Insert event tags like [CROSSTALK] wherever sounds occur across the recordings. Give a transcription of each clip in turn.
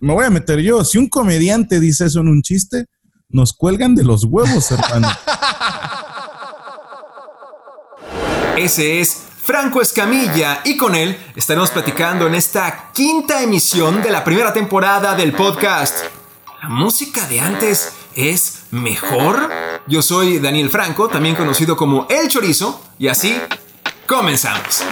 me voy a meter yo. Si un comediante dice eso en un chiste, nos cuelgan de los huevos, hermano. Ese es Franco Escamilla y con él estaremos platicando en esta quinta emisión de la primera temporada del podcast. ¿La música de antes es mejor? Yo soy Daniel Franco, también conocido como El Chorizo, y así comenzamos.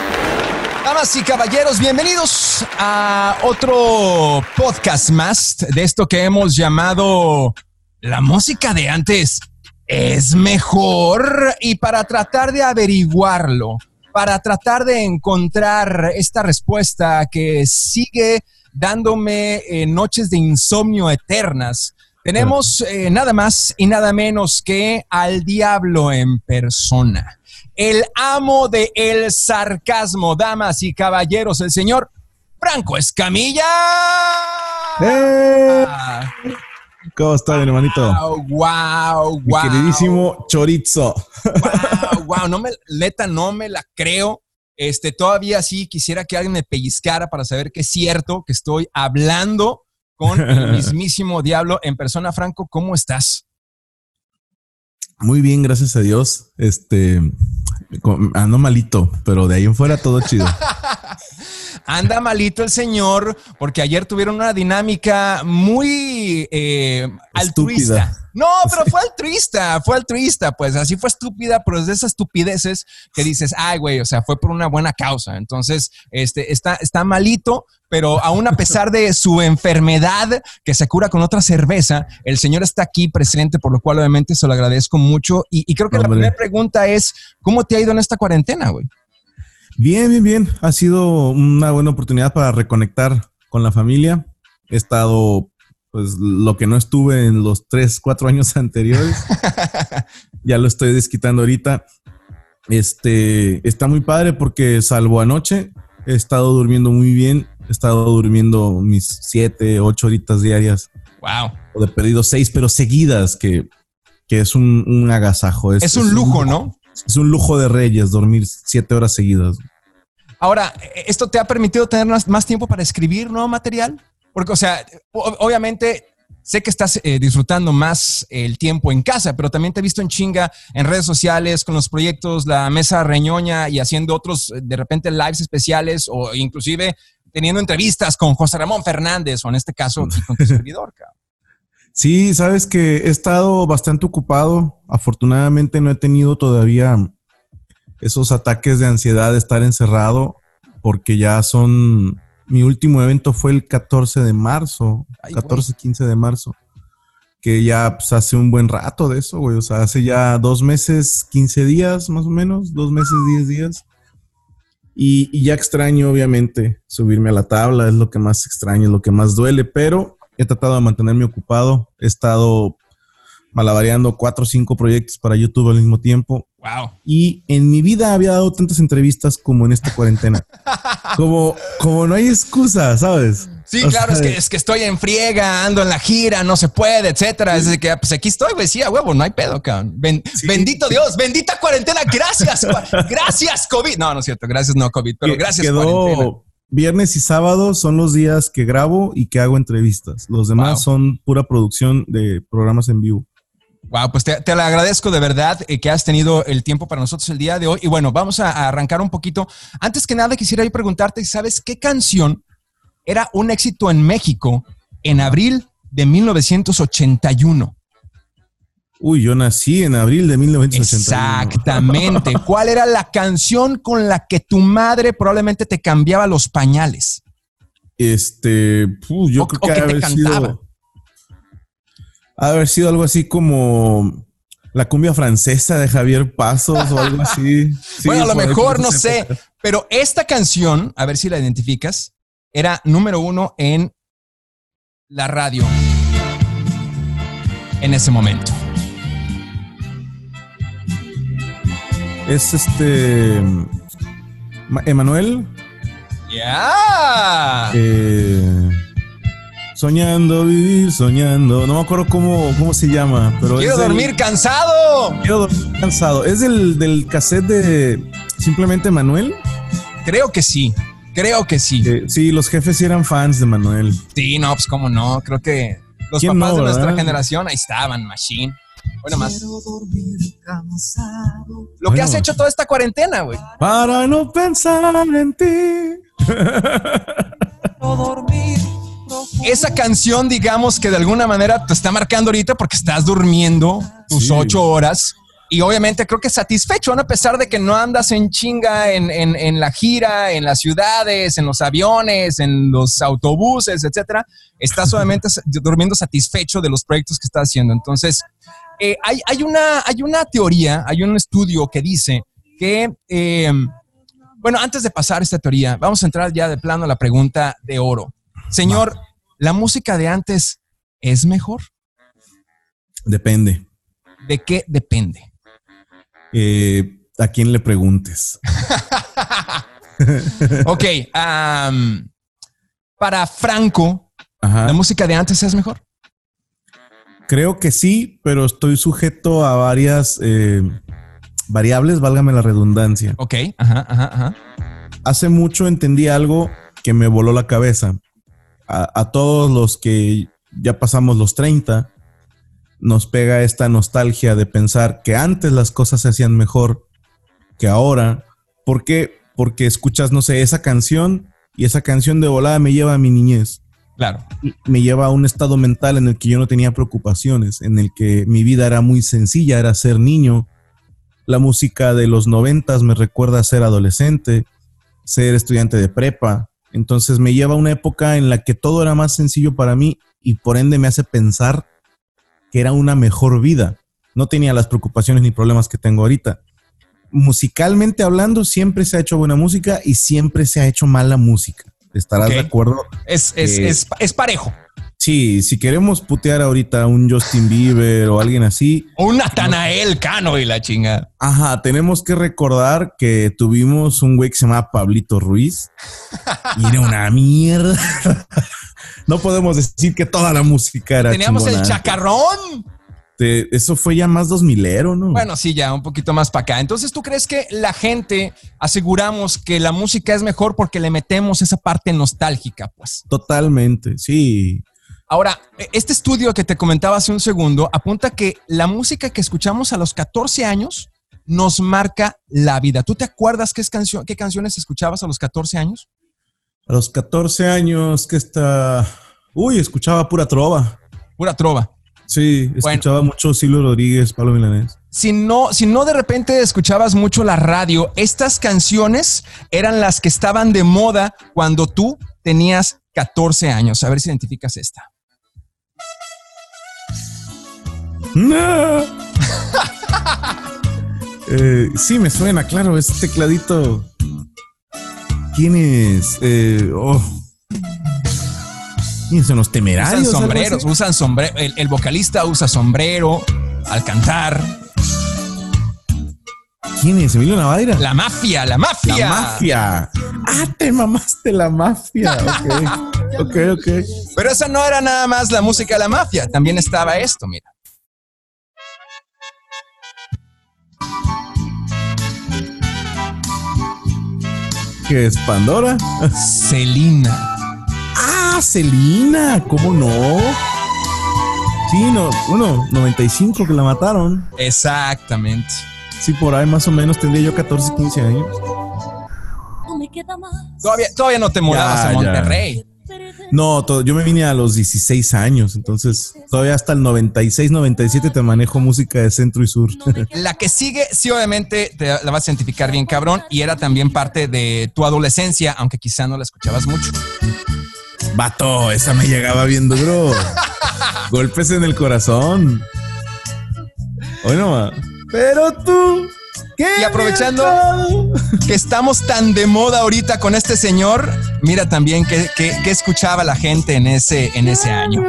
Damas y caballeros, bienvenidos a otro podcast más de esto que hemos llamado La música de antes es mejor. Y para tratar de averiguarlo, para tratar de encontrar esta respuesta que sigue dándome eh, noches de insomnio eternas, tenemos eh, nada más y nada menos que al diablo en persona el amo de el sarcasmo, damas y caballeros, el señor Franco Escamilla. ¡Eh! ¿Cómo está, mi hermanito? Wow, wow, Mi queridísimo chorizo. Wow, wow, no me, [LAUGHS] neta, no me la creo. Este, todavía sí quisiera que alguien me pellizcara para saber que es cierto que estoy hablando con el [LAUGHS] mismísimo diablo en persona. Franco, ¿cómo estás? Muy bien, gracias a Dios. Este, ando malito, pero de ahí en fuera todo chido. [LAUGHS] Anda malito el señor porque ayer tuvieron una dinámica muy eh, altruista. No, [LAUGHS] pero fue altruista, fue altruista, pues así fue estúpida, pero es de esas estupideces que dices, ay, güey, o sea, fue por una buena causa. Entonces, este, está, está malito, pero aún a pesar de su enfermedad que se cura con otra cerveza, el señor está aquí presente, por lo cual obviamente se lo agradezco mucho. Y, creo que la primera pregunta es, ¿cómo te ha ido en esta cuarentena, güey? Bien, bien, bien. Ha sido una buena oportunidad para reconectar con la familia. He estado pues lo que no estuve en los tres, cuatro años [LAUGHS] anteriores, ya lo estoy desquitando ahorita. Este está muy padre porque salvo anoche, he estado durmiendo muy bien, he estado durmiendo mis siete, ocho horitas diarias. Wow. O de perdido seis, pero seguidas, que, que es un, agasajo. Es, un lujo, ¿no? Es un lujo de reyes dormir siete horas seguidas. Ahora, ¿esto te ha permitido tener más tiempo para escribir nuevo material? Porque, o sea, obviamente sé que estás eh, disfrutando más el tiempo en casa, pero también te he visto en chinga en redes sociales con los proyectos La Mesa Reñoña y haciendo otros, de repente, lives especiales o inclusive teniendo entrevistas con José Ramón Fernández o en este caso [LAUGHS] con tu servidor. Sí, sabes que he estado bastante ocupado. Afortunadamente no he tenido todavía esos ataques de ansiedad de estar encerrado porque ya son mi último evento fue el 14 de marzo, 14, 15 de marzo, que ya pues, hace un buen rato de eso, güey. O sea, hace ya dos meses, 15 días más o menos, dos meses, 10 días. Y, y, ya extraño, obviamente, subirme a la tabla, es lo que más extraño, es lo que más duele, pero he tratado de mantenerme ocupado, he estado malabareando cuatro o cinco proyectos para YouTube al mismo tiempo. Wow. Y en mi vida había dado tantas entrevistas como en esta cuarentena. [LAUGHS] como, como no hay excusa, ¿sabes? Sí, claro, es, que, es que estoy en friega, ando en la gira, no se puede, etcétera. Es de que, pues aquí estoy, güey, sí, a huevo, no hay pedo, cabrón. Bendito Dios, bendita cuarentena, gracias, [LAUGHS] gracias, COVID. No, no es cierto, gracias, no, COVID, pero gracias, quedó, Viernes y sábado son los días que grabo y que hago entrevistas. Los demás son pura producción de programas en vivo. Wow, pues te, lo agradezco de verdad eh, que has tenido el tiempo para nosotros el día de hoy. Y bueno, vamos a, arrancar un poquito. Antes que nada, quisiera yo preguntarte, ¿sabes qué canción era un éxito en México en abril de 1981? Uy, yo nací en abril de 1981. Exactamente. [LAUGHS] ¿Cuál era la canción con la que tu madre probablemente te cambiaba los pañales? Este, yo creo que, te cantaba ha haber sido algo así como la cumbia francesa de Javier Pasos o algo así. [LAUGHS] bueno, a lo mejor no sé, pero esta canción, a ver si la identificas, era número uno en la radio en ese momento. Es este. Emanuel. Ya. Eh, Soñando vivir, soñando. No me acuerdo cómo, cómo se llama, pero Quiero dormir cansado. Quiero dormir cansado. ¿Es del, del cassette de Simplemente Manuel? Creo que sí. Creo que sí. Eh, sí, los jefes eran fans de Manuel. Sí, no, pues cómo no. Creo que los ¿Quién papás no, de nuestra generación ahí estaban, Machine. Bueno, más. Lo que has hecho toda esta cuarentena, güey. Para no pensar en ti. Esa canción, digamos que de alguna manera te está marcando ahorita porque estás durmiendo tus Sí. ocho horas. Y obviamente creo que satisfecho, ¿no? a pesar de que no andas en chinga en, en- en la gira, en las ciudades, en los aviones, en los autobuses, etcétera. Estás [LAUGHS] obviamente durmiendo satisfecho de los proyectos que estás haciendo. Entonces, eh, hay, hay una, hay una teoría, hay un estudio que dice que, eh, bueno, antes de pasar esta teoría, vamos a entrar ya de plano a la pregunta de oro. Señor, ¿la música de antes es mejor? Depende. ¿De qué depende? Eh, a quién le preguntes. [LAUGHS] Ok, para Franco, Ajá. ¿la música de antes es mejor? Creo que sí, pero estoy sujeto a varias eh, variables, válgame la redundancia. Ok, ajá, ajá, ajá. Hace mucho entendí algo que me voló la cabeza. A, a todos los que ya pasamos los 30, nos pega esta nostalgia de pensar que antes las cosas se hacían mejor que ahora. ¿Por qué? Porque escuchas, no sé, esa canción y esa canción de volada me lleva a mi niñez. Claro. me lleva a un estado mental en el que yo no tenía preocupaciones, en el que mi vida era muy sencilla, era ser niño. La música de los noventas me recuerda a ser adolescente, ser estudiante de prepa. Entonces me lleva a una época en la que todo era más sencillo para mí y por ende me hace pensar que era una mejor vida. No tenía las preocupaciones ni problemas que tengo ahorita. Musicalmente hablando, siempre se ha hecho buena música y siempre se ha hecho mala música. ¿Estarás de acuerdo? Es, es, Eh, es, es parejo. Sí, si queremos putear ahorita a un Justin Bieber o alguien así, O un Natanael Cano y la chinga. ajá, tenemos que recordar que tuvimos un güey que se llamaba Pablito Ruiz y era una mierda. [LAUGHS] No podemos decir que toda la música era Teníamos el chacarrón. Te- Eso fue ya más dos milero, ¿no? Bueno, sí, ya un poquito más para acá. Entonces, ¿tú crees que la gente aseguramos que la música es mejor porque le metemos esa parte nostálgica? Pues. Totalmente, sí. Ahora, este estudio que te comentaba hace un segundo apunta que la música que escuchamos a los 14 años nos marca la vida. ¿Tú te acuerdas qué, es canción, qué canciones escuchabas a los 14 años? A los 14 años que está... Uy, escuchaba pura trova. Pura trova. Sí, Bueno. escuchaba mucho Silvio Rodríguez, Pablo Milanés. Si no, si no de repente escuchabas mucho la radio, estas canciones eran las que estaban de moda cuando tú tenías 14 años. A ver si identificas esta. No. [LAUGHS] Eh, sí, me suena, claro, ese tecladito. ¿Quién es? Eh, oh. ¿Quiénes son los temerarios? Usan sombreros, usan sombrero. El, el vocalista usa sombrero al cantar. ¿Quién es? Emilio Navaira. La mafia, la mafia. La mafia. Ah, te mamaste la mafia. Ok, [LAUGHS] ok, ok. Pero esa no era nada más la música de la mafia, también estaba esto, mira. ¿Qué es Pandora? Celina. Celina, ¿cómo no? Sí, no, bueno, 95 que la mataron. Exactamente. Sí, por ahí más o menos tendría yo 14, 15 años. No me queda más. Todavía, todavía no te mudabas Ya, a ya. Monterrey. No, to- yo me vine a los 16 años, entonces todavía hasta el 96, 97 te manejo música de centro y sur. La que sigue, sí, obviamente te la vas a identificar bien, cabrón, y era también parte de tu adolescencia, aunque quizá no la escuchabas mucho. Vato, esa me llegaba bien duro. Golpes en el corazón. Hoy no va. Pero tú. ¿qué Y aprovechando-? Que estamos tan de moda ahorita con este señor, mira también qué qué- qué escuchaba la gente en ese, en ese año.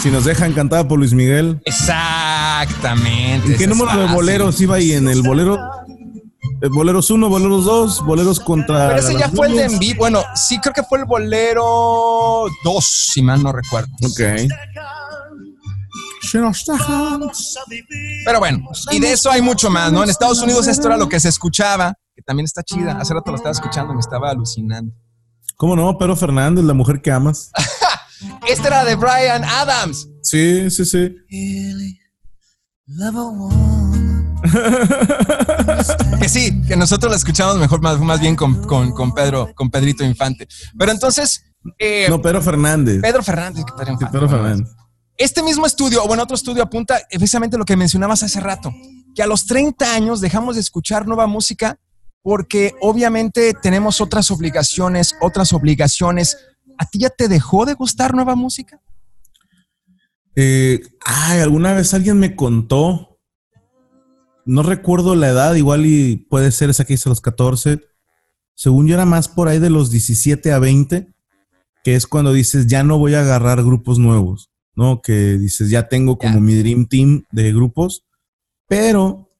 Si nos dejan cantada por Luis Miguel. Exactamente. ¿En qué número de boleros iba ahí? ¿En el bolero? Eh, ¿Boleros 1, boleros 2, boleros contra. Pero ese ya fue el de niñas? en vivo. Bueno, sí creo que fue el bolero 2, si mal no recuerdo. Ok. Pero bueno, y de eso hay mucho más, ¿no? En Estados Unidos esto era lo que se escuchaba, que también está chida. Hace rato lo estaba escuchando, me estaba alucinando. ¿Cómo no? Pedro Fernández, la mujer que amas. [LAUGHS] Esta era de Brian Adams. Sí, sí, sí. [LAUGHS] Que sí, que nosotros la escuchamos mejor, más, más bien con, con- con Pedro, con Pedrito Infante. Pero entonces, eh, No, Pedro Fernández. Pedro Fernández, que Pedro Sí. Pedro Fernández. Este mismo estudio, o bueno, otro estudio apunta precisamente lo que mencionabas hace rato, que a los 30 años dejamos de escuchar nueva música porque obviamente tenemos otras obligaciones, otras obligaciones. ¿A ti ya te dejó de gustar nueva música? Eh, ay, alguna vez alguien me contó, no recuerdo la edad, igual y puede ser esa que hice los 14. Según yo era más por ahí de los 17 a 20, que es cuando dices, ya no voy a agarrar grupos nuevos, ¿no? Que dices, ya tengo como mi dream team de grupos, pero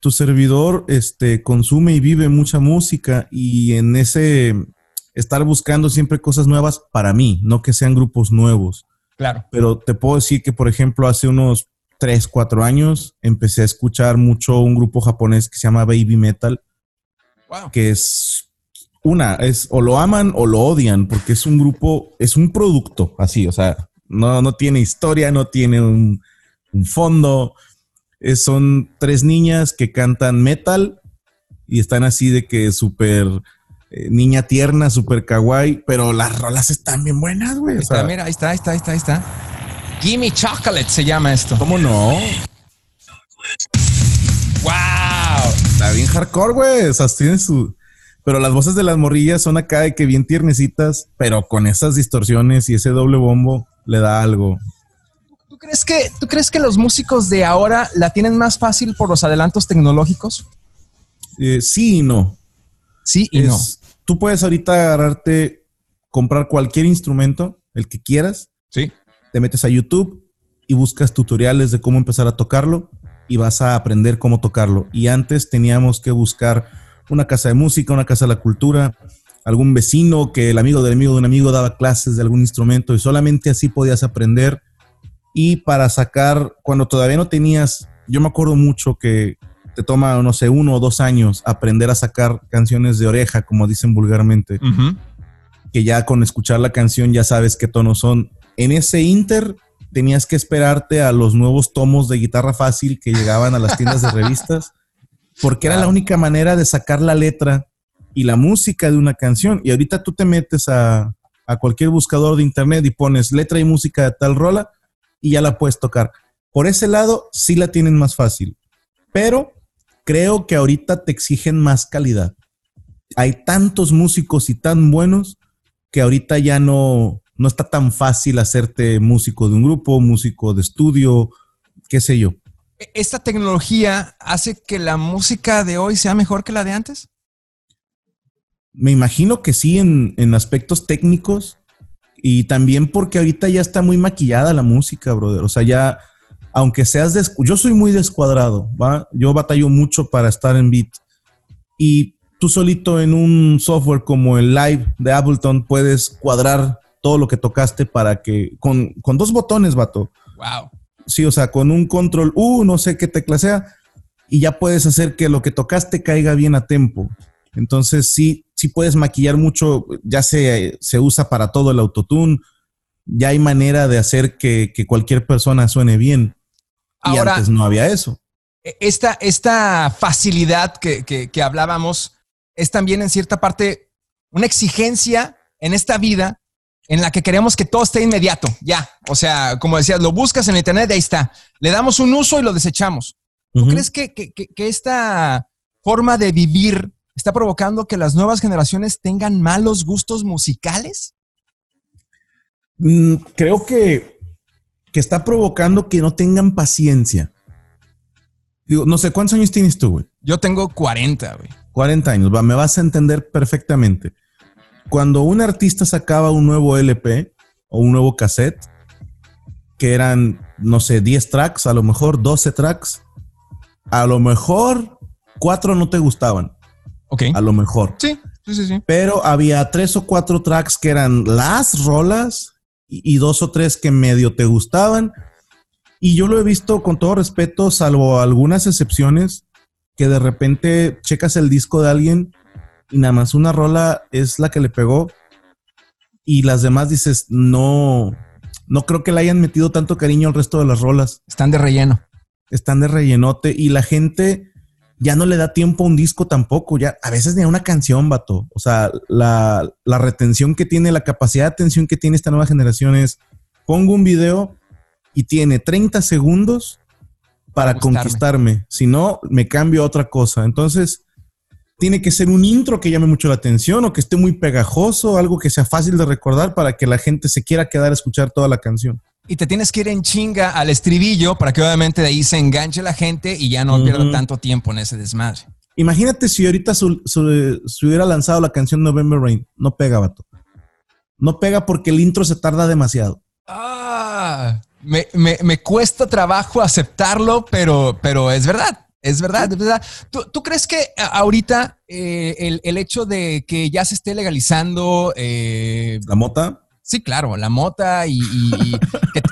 tu servidor este, consume y vive mucha música y en ese estar buscando siempre cosas nuevas para mí, no que sean grupos nuevos Claro. pero te puedo decir que, por ejemplo, hace unos 3, 4 años empecé a escuchar mucho un grupo japonés que se llama Baby Metal, Wow. que es una, es o lo aman o lo odian, porque es un grupo, es un producto así, o sea, no, no tiene historia, no tiene un, un fondo. Es- son tres niñas que cantan metal y están así de que súper eh, niña tierna, súper kawaii, pero las rolas están bien buenas, güey. o Ahí está, sea, mira, ahí está, ahí está, ahí está, ahí está. Gimme Chocolate se llama esto. ¿Cómo no? ¡Wow! Está bien hardcore, güey. O sea, tiene su. Pero las voces de las morrillas son acá de que bien tiernecitas, pero con esas distorsiones y ese doble bombo le da algo. ¿Tú crees, que, ¿Tú crees que los músicos de ahora la tienen más fácil por los adelantos tecnológicos? Eh, sí y no. Sí y Es- no. Tú puedes ahorita agarrarte, comprar cualquier instrumento, el que quieras, Sí. te metes a YouTube y buscas tutoriales de cómo empezar a tocarlo y vas a aprender cómo tocarlo. Y antes teníamos que buscar una casa de música, una casa de la cultura, algún vecino que el amigo del amigo de un amigo daba clases de algún instrumento y solamente así podías aprender. Y para sacar, cuando todavía no tenías, yo me acuerdo mucho que te toma, no sé, uno o dos años aprender a sacar canciones de oreja, como dicen vulgarmente que ya con escuchar la canción ya sabes qué tonos son. En ese inter tenías que esperarte a los nuevos tomos de guitarra fácil que llegaban a las tiendas de revistas, porque era la única manera de sacar la letra y la música de una canción. Y ahorita tú te metes a, a cualquier buscador de internet y pones letra y música de tal rola y ya la puedes tocar. Por ese lado, sí la tienen más fácil, pero creo que ahorita te exigen más calidad. Hay tantos músicos y tan buenos que ahorita ya no, no está tan fácil hacerte músico de un grupo, músico de estudio, qué sé yo. ¿E- ¿Esta tecnología hace que la música de hoy sea mejor que la de antes? Me imagino que sí en, en aspectos técnicos y también porque ahorita ya está muy maquillada la música, brother. O sea, ya, aunque seas des yo soy muy descuadrado, ¿va? Yo batallo mucho para estar en beat y tú solito en un software como el Live de Ableton puedes cuadrar todo lo que tocaste para que con, con dos botones, vato. Wow. Sí, o sea, con un control U, no sé qué tecla sea, y ya puedes hacer que lo que tocaste caiga bien a tempo. Entonces, sí, sí puedes maquillar mucho, ya se, se usa para todo el autotune, ya hay manera de hacer que, que cualquier persona suene bien. Y Ahora- antes no había eso. E- Esta, esta facilidad que, que- que hablábamos es también en cierta parte una exigencia en esta vida en la que queremos que todo esté inmediato, ya. O sea, como decías, lo buscas en internet y ahí está. Le damos un uso y lo desechamos. ¿Tú crees que, que- que- que esta forma de vivir está provocando que las nuevas generaciones tengan malos gustos musicales? Mm, creo que, que está provocando que no tengan paciencia. Digo, no sé, ¿cuántos años tienes tú, güey? Yo tengo 40, güey. 40 años, va, me vas a entender perfectamente. Cuando un artista sacaba un nuevo LP o un nuevo cassette, que eran, no sé, 10 tracks, a lo mejor 12 tracks, a lo mejor cuatro no te gustaban, Ok. a lo mejor. Sí, sí, sí, sí. Pero había tres o cuatro tracks que eran las rolas y, y dos o tres que medio te gustaban. Y yo lo he visto con todo respeto, salvo algunas excepciones, que de repente checas el disco de alguien y nada más una rola es la que le pegó y las demás dices, no, no creo que le hayan metido tanto cariño al resto de las rolas. Están de relleno. Están de rellenote y la gente ya no le da tiempo a un disco tampoco. Ya a veces ni a una canción, vato. O sea, la, la retención que tiene, la capacidad de atención que tiene esta nueva generación es pongo un video y tiene 30 segundos para Gustarme. conquistarme. Si no, me cambio a otra cosa. Entonces, tiene que ser un intro que llame mucho la atención o que esté muy pegajoso, algo que sea fácil de recordar para que la gente se quiera quedar a escuchar toda la canción. Y te tienes que ir en chinga al estribillo para que obviamente de ahí se enganche la gente y ya no pierda tanto tiempo en ese desmadre. Imagínate si ahorita se hubiera lanzado la canción November Rain. No pega, vato. No pega porque el intro se tarda demasiado. Ah, me, me- me cuesta trabajo aceptarlo, pero, pero es verdad. Es verdad, es verdad. ¿Tú, tú crees que ahorita eh, el, el hecho de que ya se esté legalizando, eh, La mota. Sí, claro, la mota y, y-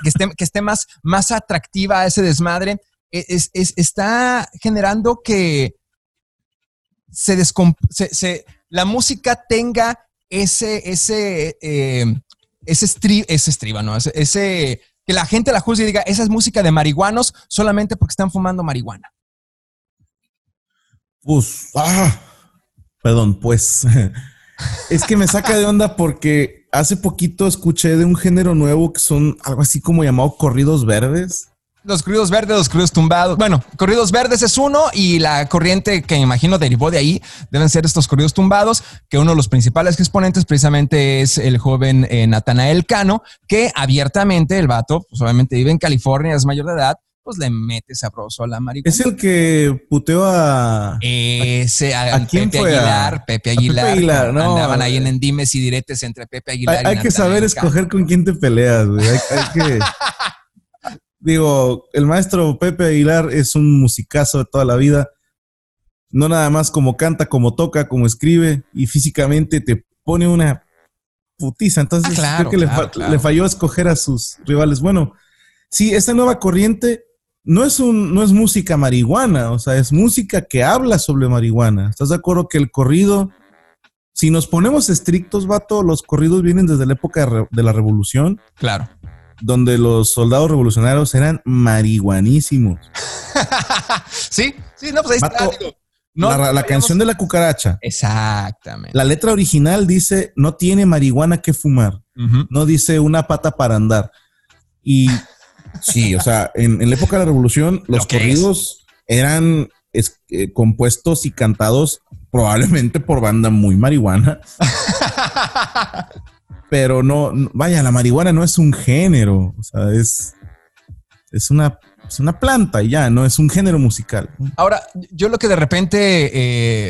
que, esté, que esté más, más atractiva ese desmadre, e, es, es- está generando que se, descom- se- la música tenga ese, ese, eh, ese, estri-. Ese, ese- que la gente la juzgue y diga, esa es música de marihuanos solamente porque están fumando marihuana. Pues, ah, perdón, pues. [LAUGHS] es que me saca de onda porque hace poquito escuché de un género nuevo que son algo así como llamado corridos verdes. Los corridos verdes, los corridos tumbados. Bueno, corridos verdes es uno y la corriente que me imagino derivó de ahí deben ser estos corridos tumbados, que uno de los principales exponentes precisamente es el joven eh, Natanael Cano, que abiertamente el vato, pues obviamente vive en California, es mayor de edad, pues le mete sabroso a la marihuana. Es el que puteó a. Ese, a, ¿A quién Pepe fue? Aguilar, Pepe a Pepe Aguilar. Aguilar, no, andaban ahí en endimes y diretes entre Pepe Hay, Aguilar y hay que saber escoger con quién te peleas, güey. Hay, hay que. [LAUGHS] Digo, el maestro Pepe Aguilar es un musicazo de toda la vida. No nada más como canta, como toca, como escribe y físicamente te pone una putiza. Entonces, Ah, claro, creo que le, claro, fa- claro. le falló escoger a sus rivales. Bueno, sí, esta nueva corriente no es, un, no es música marihuana, o sea, es música que habla sobre marihuana. ¿Estás de acuerdo que el corrido, si nos ponemos estrictos, vato, los corridos vienen desde la época de, la revolución, Claro. donde los soldados revolucionarios eran marihuanísimos. [LAUGHS] sí, sí, no, pues ahí está. Vato, digo, no, la, canción de la cucaracha, Exactamente. la letra original dice, no tiene marihuana que fumar. No dice una pata para andar. Y sí, o sea, en, en la época de la revolución, los Lo corridos eran es- eh, compuestos y cantados probablemente por banda muy marihuana, [LAUGHS] pero no, no- vaya, la marihuana no es un género, o sea, es, es, una, es una planta y ya, no es un género musical. Ahora, yo lo que de repente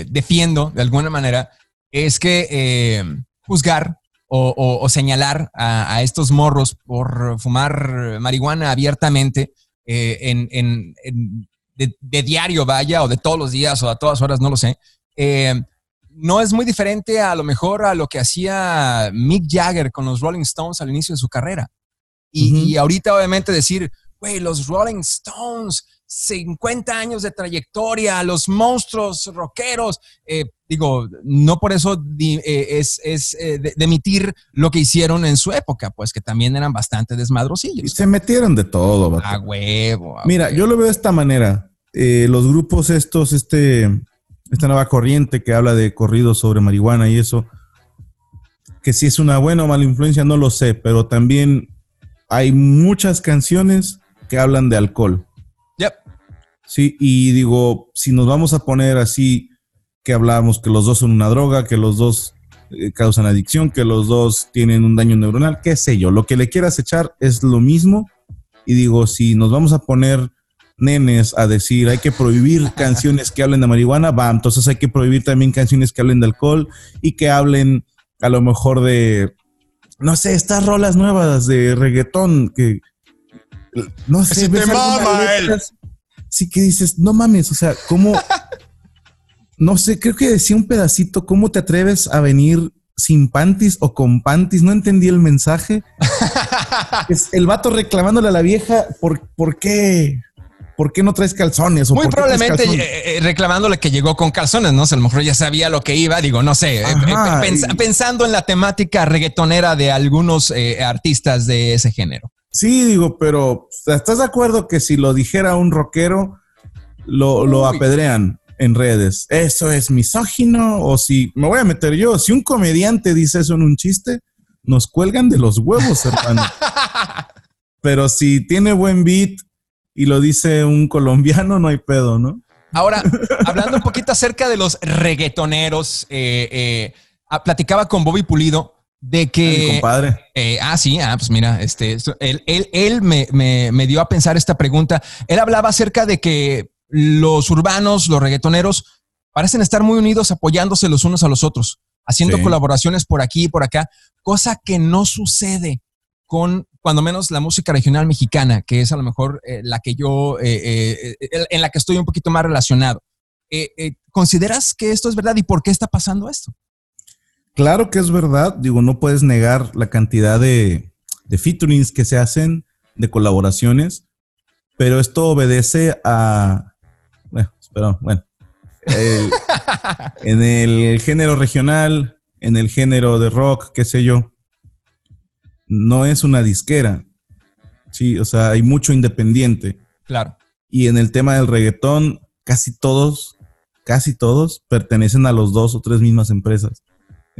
eh, defiendo de alguna manera es que eh, juzgar o, o- o señalar a, a estos morros por fumar marihuana abiertamente eh, en, en- en- de, de diario, vaya, o de todos los días o a todas horas, no lo sé. eh, no es muy diferente a lo mejor a lo que hacía Mick Jagger con los Rolling Stones al inicio de su carrera. Y, y ahorita obviamente decir, güey, los Rolling Stones, 50 años de trayectoria, los monstruos rockeros, eh, digo, no por eso di- eh, es, es eh, de, de emitir lo que hicieron en su época, pues que también eran bastante Y desmadrosillos. se metieron de todo. A huevo. a Mira, huevo. yo lo veo de esta manera. Los grupos estos, este, esta nueva corriente que habla de corridos sobre marihuana y eso, que si es una buena o mala influencia, no lo sé, pero también hay muchas canciones que hablan de alcohol. Sí, y digo, si nos vamos a poner así, que hablamos que los dos son una droga, que los dos eh, causan adicción, que los dos tienen un daño neuronal, qué sé yo, lo que le quieras echar es lo mismo. Y digo, si nos vamos a poner nenes a decir hay que prohibir [LAUGHS] canciones que hablen de marihuana, va, entonces hay que prohibir también canciones que hablen de alcohol y que hablen a lo mejor de, no sé, estas rolas nuevas de reggaetón que, no sé, si ves te mama letras, sí que dices, no mames, o sea, ¿cómo? [LAUGHS] No sé, creo que decía un pedacito, ¿cómo te atreves a venir sin panties o con panties, no entendí el mensaje. [LAUGHS] es el vato reclamándole a la vieja, ¿por, por qué? ¿Por qué no traes calzones? ¿O Muy probablemente eh, eh, reclamándole que llegó con calzones, ¿no? a lo mejor ya sabía lo que iba, digo, no sé, eh, pensando en la temática reggaetonera de algunos artistas de ese género. Sí, digo, pero ¿estás de acuerdo que si lo dijera un rockero, lo, lo apedrean? en redes. Eso es misógino o si me voy a meter yo, si un comediante dice eso en un chiste, nos cuelgan de los huevos, hermano. [LAUGHS] Pero si tiene buen beat y lo dice un colombiano, no hay pedo, ¿no? Ahora, hablando un poquito acerca de los reggaetoneros, eh, eh, platicaba con Bobby Pulido de que... Mi compadre. Eh, ah, sí, ah, pues mira, este, él, él, él me, me, me, dio a pensar esta pregunta. Él hablaba acerca de que los urbanos, los reggaetoneros, parecen estar muy unidos apoyándose los unos a los otros, haciendo colaboraciones por aquí y por acá, cosa que no sucede con, cuando menos, la música regional mexicana, que es a lo mejor eh, la que yo, eh, en la que estoy un poquito más relacionado. ¿Consideras que esto es verdad y por qué está pasando esto? Claro que es verdad, digo, no puedes negar la cantidad de, de featurings que se hacen, de colaboraciones, pero esto obedece a, bueno, pero bueno. [LAUGHS] en el género regional, en el género de rock, qué sé yo, no es una disquera. Sí, o sea, hay mucho independiente. Claro. Y en el tema del reggaetón, casi todos, casi todos pertenecen a los dos o tres mismas empresas.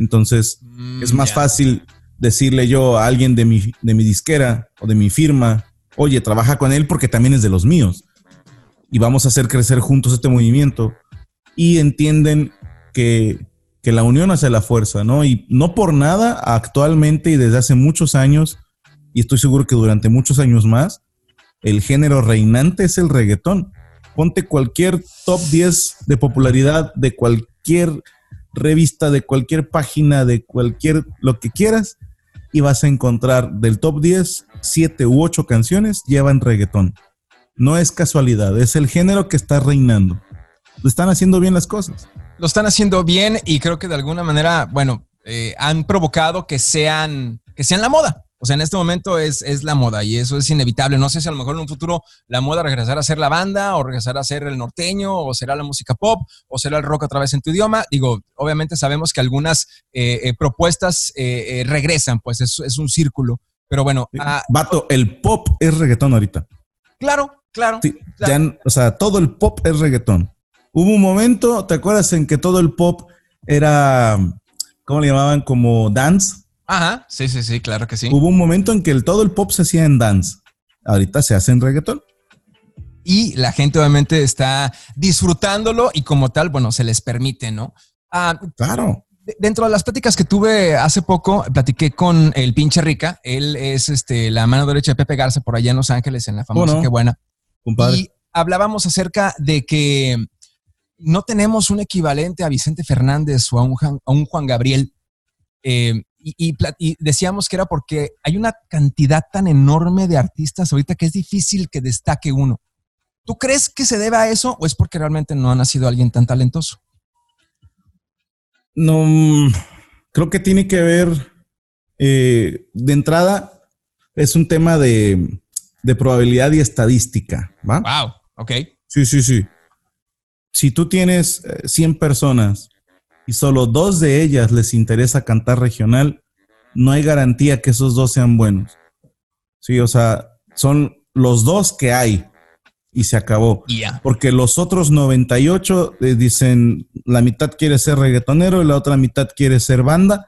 Entonces, mm, es más fácil decirle yo a alguien de mi, de mi disquera o de mi firma, oye, trabaja con él porque también es de los míos y vamos a hacer crecer juntos este movimiento. Y entienden que, que la unión hace la fuerza, ¿no? Y no por nada, actualmente y desde hace muchos años, y estoy seguro que durante muchos años más, el género reinante es el reggaetón. Ponte cualquier top 10 de popularidad de cualquier revista, de cualquier página, de cualquier lo que quieras, y vas a encontrar del top 10, 7 u 8 canciones llevan reggaetón. No es casualidad, es el género que está reinando. Lo están haciendo bien las cosas. Lo están haciendo bien y creo que de alguna manera, bueno, eh, han provocado que sean, que sean la moda. O sea, en este momento es, es, la moda y eso es inevitable. No sé si a lo mejor en un futuro la moda regresará a ser la banda o regresará a ser el norteño o será la música pop o será el rock otra vez en tu idioma. Digo, obviamente sabemos que algunas eh, eh, propuestas regresan, pues es, es, un círculo. Pero bueno. Ah, Vato, el pop es reggaetón ahorita. Claro, Claro. o sea, todo el pop es reggaetón. Hubo un momento, ¿te acuerdas en que todo el pop era, ¿cómo le llamaban? Como dance. Ajá, sí, sí, sí, claro que sí. Hubo un momento en que el, todo el pop se hacía en dance. Ahorita se hace en reggaetón. Y la gente obviamente está disfrutándolo y como tal, bueno, se les permite, ¿no? Ah, claro. Dentro de las pláticas que tuve hace poco, platiqué con el pinche Rica. Él es este, la mano derecha de Pepe Garza por allá en Los Ángeles, en la famosa Qué Buena. Y hablábamos acerca de que no tenemos un equivalente a Vicente Fernández o a un, Juan Gabriel. Eh, y, decíamos que era porque hay una cantidad tan enorme de artistas ahorita que es difícil que destaque uno. ¿Tú crees que se debe a eso o es porque realmente no ha nacido alguien tan talentoso? No, creo que tiene que ver, eh, de entrada, es un tema de, de probabilidad y estadística, ¿va? Wow, ok. Sí, sí, sí. Si tú tienes 100 eh, personas y solo dos de ellas les interesa cantar regional, no hay garantía que esos dos sean buenos. Sí, o sea, son los dos que hay y se acabó. Porque los otros 98 eh, dicen, la mitad quiere ser reggaetonero y la otra mitad quiere ser banda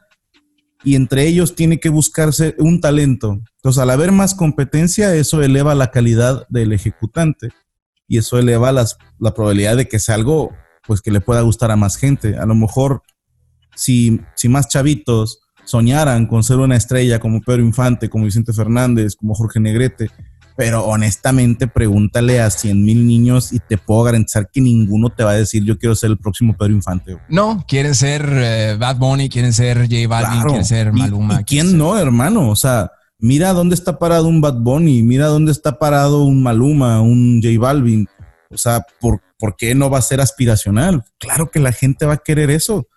y entre ellos tiene que buscarse un talento. Entonces, al haber más competencia, eso eleva la calidad del ejecutante y eso eleva las, la probabilidad de que sea algo pues que le pueda gustar a más gente. A lo mejor si, si más chavitos soñaran con ser una estrella como Pedro Infante, como Vicente Fernández, como Jorge Negrete, pero honestamente pregúntale a 100 mil niños y te puedo garantizar que ninguno te va a decir yo quiero ser el próximo Pedro Infante. No, quieren ser eh, Bad Bunny, quieren ser J Balvin, quieren ser Maluma. ¿Y, quién no, hermano? O sea, mira dónde está parado un Bad Bunny, mira dónde está parado un Maluma, un J Balvin. O sea, ¿por, ¿por qué no va a ser aspiracional? Claro que la gente va a querer eso.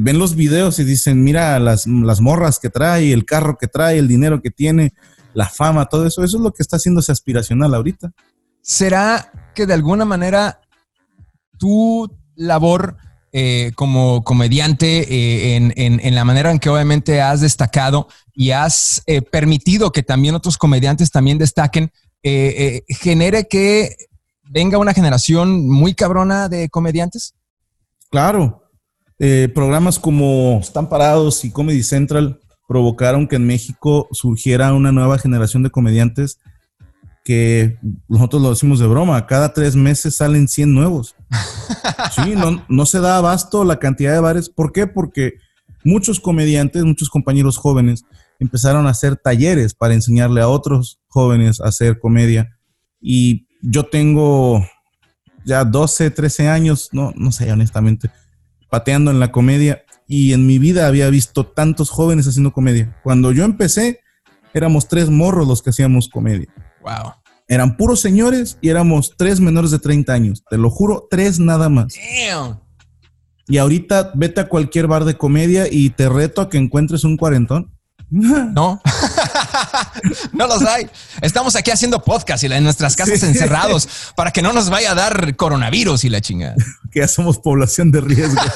Ven los videos y dicen, mira las, las morras que trae, el carro que trae, el dinero que tiene, la fama, todo eso. Eso es lo que está haciéndose aspiracional ahorita. ¿Será que de alguna manera tu labor eh, como comediante eh, en, en- la manera en que obviamente has destacado y has eh, permitido que también otros comediantes también destaquen, genere que venga una generación muy cabrona de comediantes? Claro, eh, programas como Están Parados y Comedy Central provocaron que en México surgiera una nueva generación de comediantes que nosotros lo decimos de broma, cada tres meses salen 100 nuevos. [LAUGHS] Sí, no, no se da abasto la cantidad de bares. ¿Por qué? Porque muchos comediantes, muchos compañeros jóvenes empezaron a hacer talleres para enseñarle a otros jóvenes a hacer comedia. Y yo tengo ya 12, 13 años, no, no sé honestamente, pateando en la comedia y en mi vida había visto tantos jóvenes haciendo comedia. Cuando yo empecé, éramos tres morros los que hacíamos comedia. Wow. Eran puros señores y éramos tres menores de 30 años. Te lo juro, tres nada más. Damn. Y ahorita vete a cualquier bar de comedia y te reto a que encuentres un cuarentón. No, [LAUGHS] [LAUGHS] no los hay. Estamos aquí haciendo podcast y en nuestras casas Sí. encerrados para que no nos vaya a dar coronavirus y la chingada. [LAUGHS] Que ya somos población de riesgo. [LAUGHS]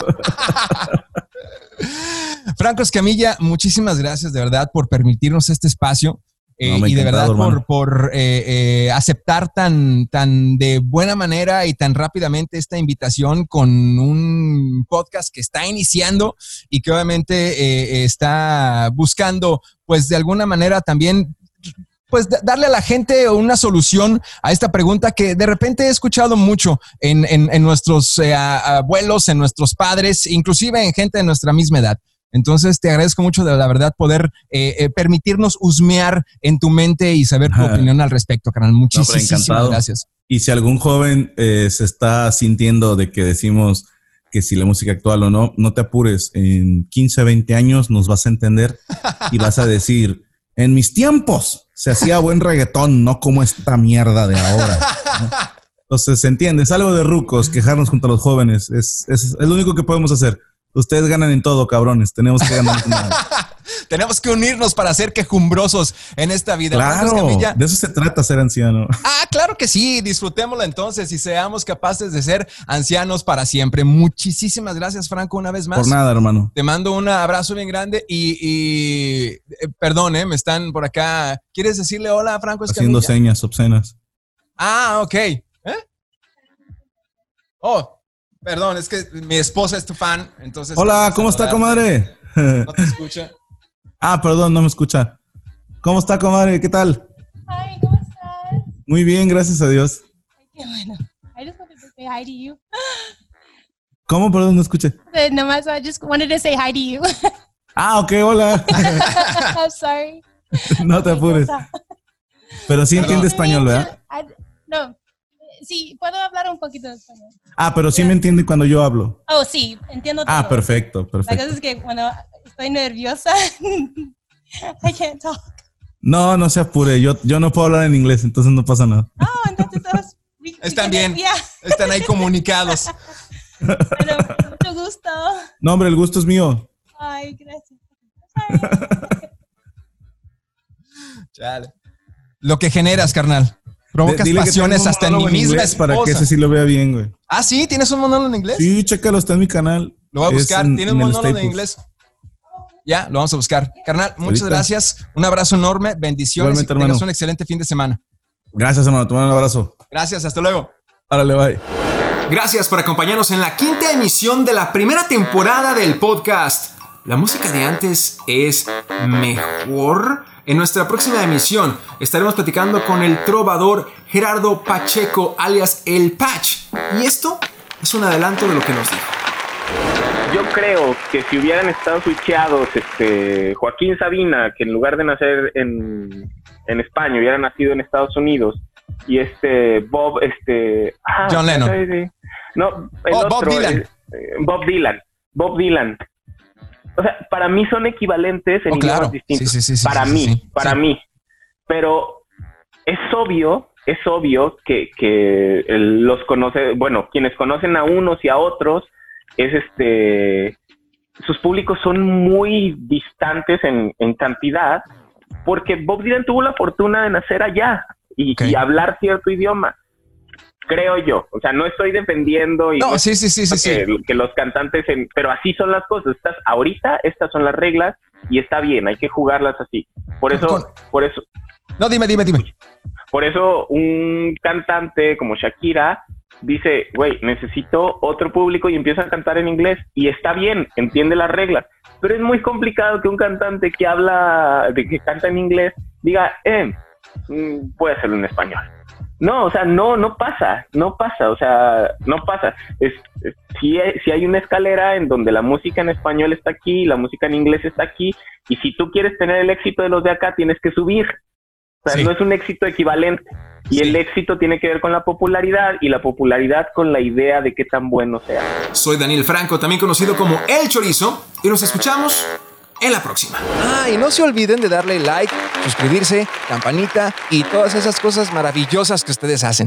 Franco Escamilla, muchísimas gracias de verdad por permitirnos este espacio. Eh, No, y de verdad por, por eh, eh, aceptar tan, tan de buena manera y tan rápidamente esta invitación con un podcast que está iniciando y que obviamente está buscando, pues de alguna manera también pues da- darle a la gente una solución a esta pregunta que de repente he escuchado mucho en, en- en nuestros abuelos, en nuestros padres, inclusive en gente de nuestra misma edad. Entonces te agradezco mucho de la verdad poder eh, eh, permitirnos husmear en tu mente y saber tu Ajá. opinión al respecto, carnal. Muchísimas gracias. Y si algún joven eh, se está sintiendo de que decimos que si la música actual o no, no te apures. En 15, 20 años nos vas a entender y vas a decir, en mis tiempos se hacía buen reggaetón, no como esta mierda de ahora. ¿no? Entonces, se entiende, es algo de rucos, quejarnos junto a los jóvenes. Es, es, es lo único que podemos hacer. Ustedes ganan en todo, cabrones. Tenemos que ganar. [LAUGHS] Tenemos que unirnos para ser quejumbrosos en esta vida. Franco Claro, de eso se trata ser anciano. Ah, claro que sí, disfrutémoslo entonces y seamos capaces de ser ancianos para siempre. Muchísimas gracias, Franco, una vez más. Por nada, hermano. Te mando un abrazo bien grande y, y, eh, perdón, eh, me están por acá. ¿Quieres decirle hola a Franco Haciendo Escamilla? señas obscenas. Ah, ok. ¿Eh? Oh, perdón, es que mi esposa es tu fan, entonces. Hola, ¿cómo está, comadre? No te escucha. [LAUGHS] Ah, perdón, no me escucha. ¿Cómo está, comadre? ¿Qué tal? Hi, ¿cómo estás? Muy bien, gracias a Dios. Qué bueno. I just wanted to say hi to you. ¿Cómo? Perdón, no escuché. Uh, Nomás, I just wanted to say hi to you. [LAUGHS] Ah, ok, hola. [LAUGHS] I'm sorry. No te apures. Pero sí entiende español, ¿verdad? I- No. Sí, puedo hablar un poquito de español. Ah, pero sí me entiende cuando yo hablo. Oh, sí, entiendo todo. Ah, perfecto, La cosa perfecto. es que cuando estoy nerviosa, [LAUGHS] I can't talk. No, no se apure. Yo, yo no puedo hablar en inglés, entonces no pasa nada. Oh, entonces todos... [LAUGHS] Están bien. Yeah, Están ahí comunicados. [LAUGHS] bueno, mucho gusto. No, hombre, el gusto es mío. Ay, gracias. Chale. Lo que generas, carnal. Provocas dile pasiones hasta en mi misma. Para que ese sí lo vea bien, güey. Ah, sí, ¿tienes un monólogo en inglés? Sí, chécalo, está en mi canal. Lo voy a buscar. en- ¿Tienes un monólogo en inglés? Ya, lo vamos a buscar. Carnal, muchas Ahorita. gracias. Un abrazo enorme. Bendiciones. Igualmente, y que tengas un excelente fin de semana. Gracias, hermano. Te mando un abrazo. Gracias, hasta luego. Árale, bye. Gracias por acompañarnos en la quinta emisión de la primera temporada del podcast. ¿La música de antes es mejor? En nuestra próxima emisión estaremos platicando con el trovador Gerardo Pacheco, alias El Patch. Y esto es un adelanto de lo que nos dijo. Yo creo que si hubieran estado switcheados este, Joaquín Sabina, que en lugar de nacer en, en España, hubiera nacido en Estados Unidos, y este Bob, este... ah, John Lennon. No, el Oh, Bob otro, Dylan. el- eh, Bob Dylan. Bob Dylan. O sea, para mí son equivalentes en Oh, idiomas claro. distintos. Sí, sí, sí, sí, para mí, para mí. Pero es obvio, es obvio que, que los conoce, bueno, quienes conocen a unos y a otros, es este sus públicos son muy distantes en, en cantidad, porque Bob Dylan tuvo la fortuna de nacer allá y hablar cierto idioma. Creo yo, o sea, no estoy defendiendo y No, no sí, sí, sí, sí, sí. que, los cantantes, en, pero así son las cosas. Estas, ahorita estas son las reglas y está bien, hay que jugarlas así. Por eso, Con- por eso, No, dime, dime, dime. por eso un cantante como Shakira dice, güey, necesito otro público y empieza a cantar en inglés y está bien, entiende las reglas. Pero es muy complicado que un cantante que habla, de que canta en inglés, diga, eh, mm, puede hacerlo en español. No, o sea, no, no pasa, no pasa, o sea, no pasa. Es, es- si, hay, si hay una escalera en donde la música en español está aquí y la música en inglés está aquí, y si tú quieres tener el éxito de los de acá, tienes que subir. O sea, Sí. no es un éxito equivalente. Y Sí. el éxito tiene que ver con la popularidad y la popularidad con la idea de qué tan bueno sea. Soy Daniel Franco, también conocido como El Chorizo, y nos escuchamos en la próxima. Ah, y no se olviden de darle like, suscribirse, campanita y todas esas cosas maravillosas que ustedes hacen.